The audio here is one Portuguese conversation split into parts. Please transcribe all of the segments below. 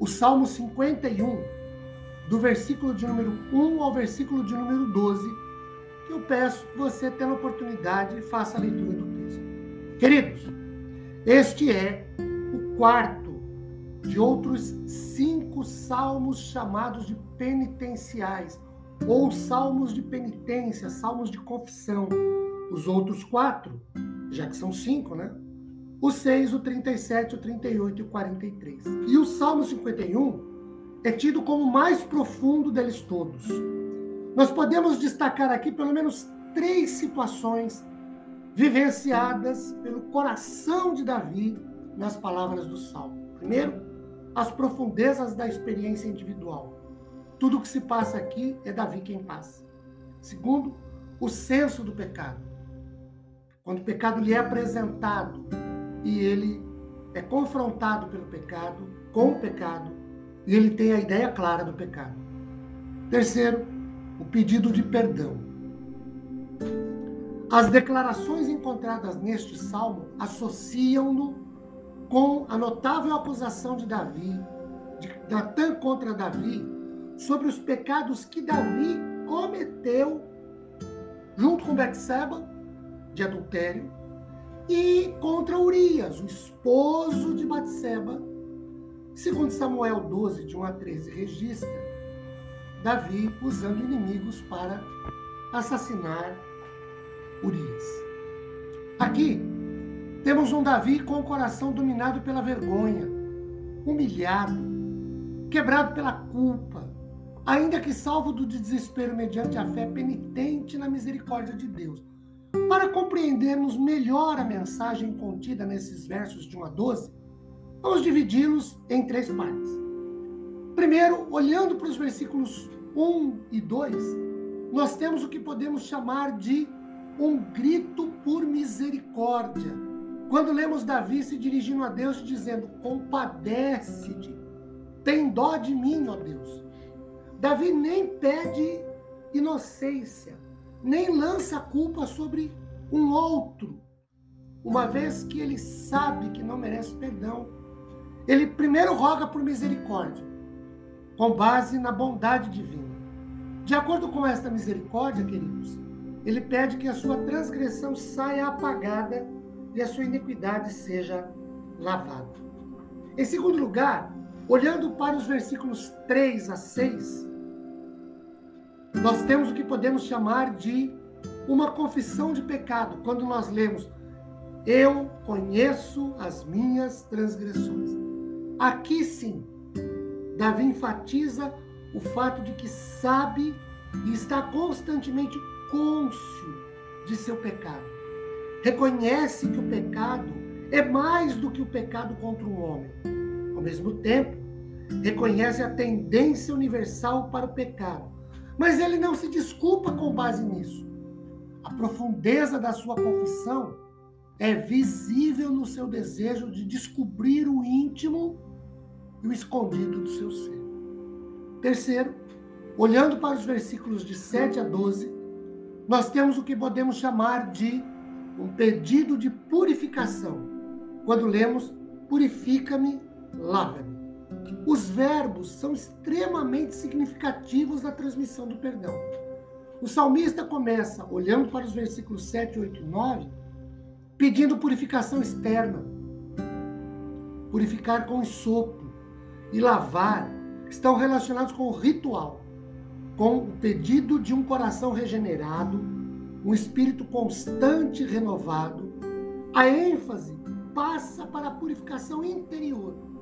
o Salmo 51, do versículo de número 1 ao versículo de número 12, que eu peço que você, tendo oportunidade, faça a leitura do texto. Queridos, este é o quarto de outros cinco salmos chamados de penitenciais, ou salmos de penitência, salmos de confissão. Os outros quatro, já que são cinco, né? O 6, o 37, o 38 e o 43. E o Salmo 51 é tido como o mais profundo deles todos. Nós podemos destacar aqui pelo menos três situações vivenciadas pelo coração de Davi nas palavras do Salmo. Primeiro, as profundezas da experiência individual. Tudo o que se passa aqui é Davi quem passa. Segundo, o senso do pecado. Quando o pecado lhe é apresentado, e ele é confrontado pelo pecado, com o pecado, e ele tem a ideia clara do pecado. Terceiro, o pedido de perdão. As declarações encontradas neste salmo associam-no com a notável acusação de Davi, de Natan contra Davi, sobre os pecados que Davi cometeu junto com Betseba, de adultério, e contra Urias, o esposo de Batseba. Segundo Samuel 12, de 1 a 13, registra Davi usando inimigos para assassinar Urias. Aqui temos um Davi com o coração dominado pela vergonha, humilhado, quebrado pela culpa, ainda que salvo do desespero mediante a fé penitente na misericórdia de Deus para compreendermos melhor a mensagem contida nesses versos de 1 a 12, vamos dividi-los em três partes. Primeiro, olhando para os versículos 1 e 2, nós temos o que podemos chamar de um grito por misericórdia. Quando lemos Davi se dirigindo a Deus dizendo: Compadece-te, tem dó de mim, ó Deus. Davi nem pede inocência, nem lança a culpa sobre um outro, uma vez que ele sabe que não merece perdão. Ele primeiro roga por misericórdia, com base na bondade divina. De acordo com esta misericórdia, queridos, ele pede que a sua transgressão saia apagada e a sua iniquidade seja lavada. Em segundo lugar, olhando para os versículos 3 a 6, nós temos o que podemos chamar de uma confissão de pecado, quando nós lemos: Eu conheço as minhas transgressões. Aqui sim, Davi enfatiza o fato de que sabe e está constantemente cônscio de seu pecado. Reconhece que o pecado é mais do que o pecado contra um homem. Ao mesmo tempo, reconhece a tendência universal para o pecado mas ele não se desculpa com base nisso. A profundeza da sua confissão é visível no seu desejo de descobrir o íntimo e o escondido do seu ser. Terceiro, olhando para os versículos de 7 a 12, nós temos o que podemos chamar de um pedido de purificação. Quando lemos, purifica-me, lava-me. Os verbos são extremamente significativos na transmissão do perdão. O salmista começa, olhando para os versículos 7, 8 e 9, pedindo purificação externa. Purificar com sopro e lavar estão relacionados com o ritual, com o pedido de um coração regenerado, um espírito constante renovado. A ênfase passa para a purificação interior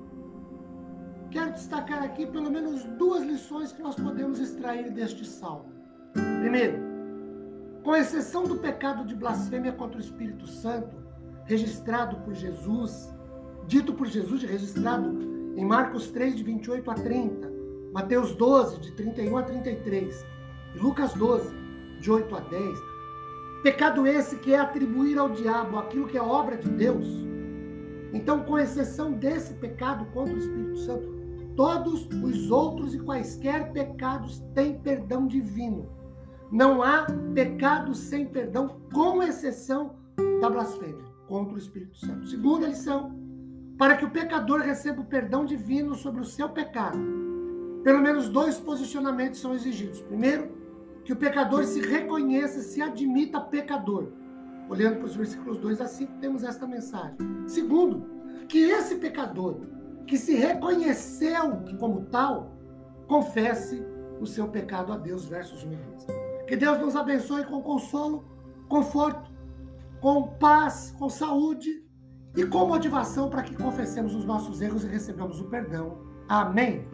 quero destacar aqui pelo menos duas lições que nós podemos extrair deste salmo. Primeiro, com exceção do pecado de blasfêmia contra o Espírito Santo, registrado por Jesus, dito por Jesus e registrado em Marcos 3, de 28 a 30, Mateus 12, de 31 a 33, e Lucas 12, de 8 a 10. Pecado esse que é atribuir ao diabo aquilo que é obra de Deus. Então, com exceção desse pecado contra o Espírito Santo, todos os outros e quaisquer pecados têm perdão divino. Não há pecado sem perdão, com exceção da blasfêmia contra o Espírito Santo. Segunda lição: para que o pecador receba o perdão divino sobre o seu pecado, pelo menos dois posicionamentos são exigidos. Primeiro, que o pecador se reconheça, se admita pecador. Olhando para os versículos 2 a 5, temos esta mensagem. Segundo, que esse pecador que se reconheceu como tal, confesse o seu pecado a Deus, versos 1 e 2. Que Deus nos abençoe com consolo, conforto, com paz, com saúde e com motivação para que confessemos os nossos erros e recebamos o perdão. Amém.